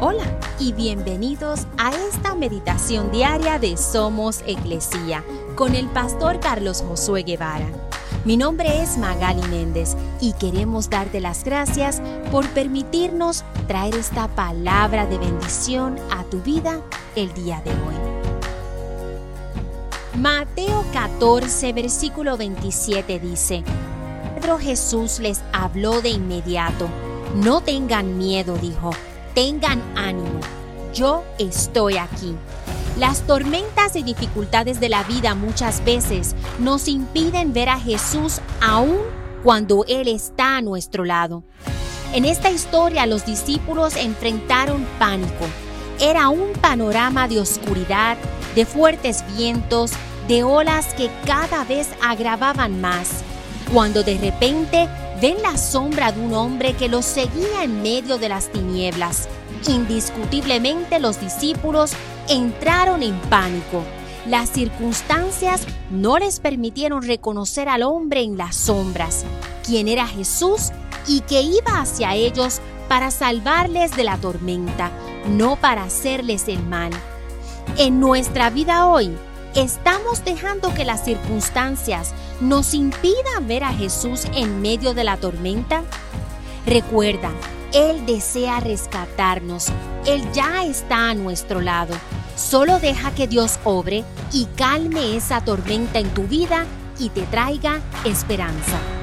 Hola y bienvenidos a esta meditación diaria de Somos Iglesia con el pastor Carlos Josué Guevara. Mi nombre es Magali Méndez y queremos darte las gracias por permitirnos traer esta palabra de bendición a tu vida el día de hoy. Mateo 14, versículo 27 dice, Pedro Jesús les habló de inmediato. No tengan miedo, dijo tengan ánimo, yo estoy aquí. Las tormentas y dificultades de la vida muchas veces nos impiden ver a Jesús aún cuando Él está a nuestro lado. En esta historia los discípulos enfrentaron pánico. Era un panorama de oscuridad, de fuertes vientos, de olas que cada vez agravaban más, cuando de repente ven la sombra de un hombre que los seguía en medio de las tinieblas. Indiscutiblemente los discípulos entraron en pánico. Las circunstancias no les permitieron reconocer al hombre en las sombras, quien era Jesús y que iba hacia ellos para salvarles de la tormenta, no para hacerles el mal. En nuestra vida hoy, ¿estamos dejando que las circunstancias nos impidan ver a Jesús en medio de la tormenta? Recuerda, Él desea rescatarnos. Él ya está a nuestro lado. Solo deja que Dios obre y calme esa tormenta en tu vida y te traiga esperanza.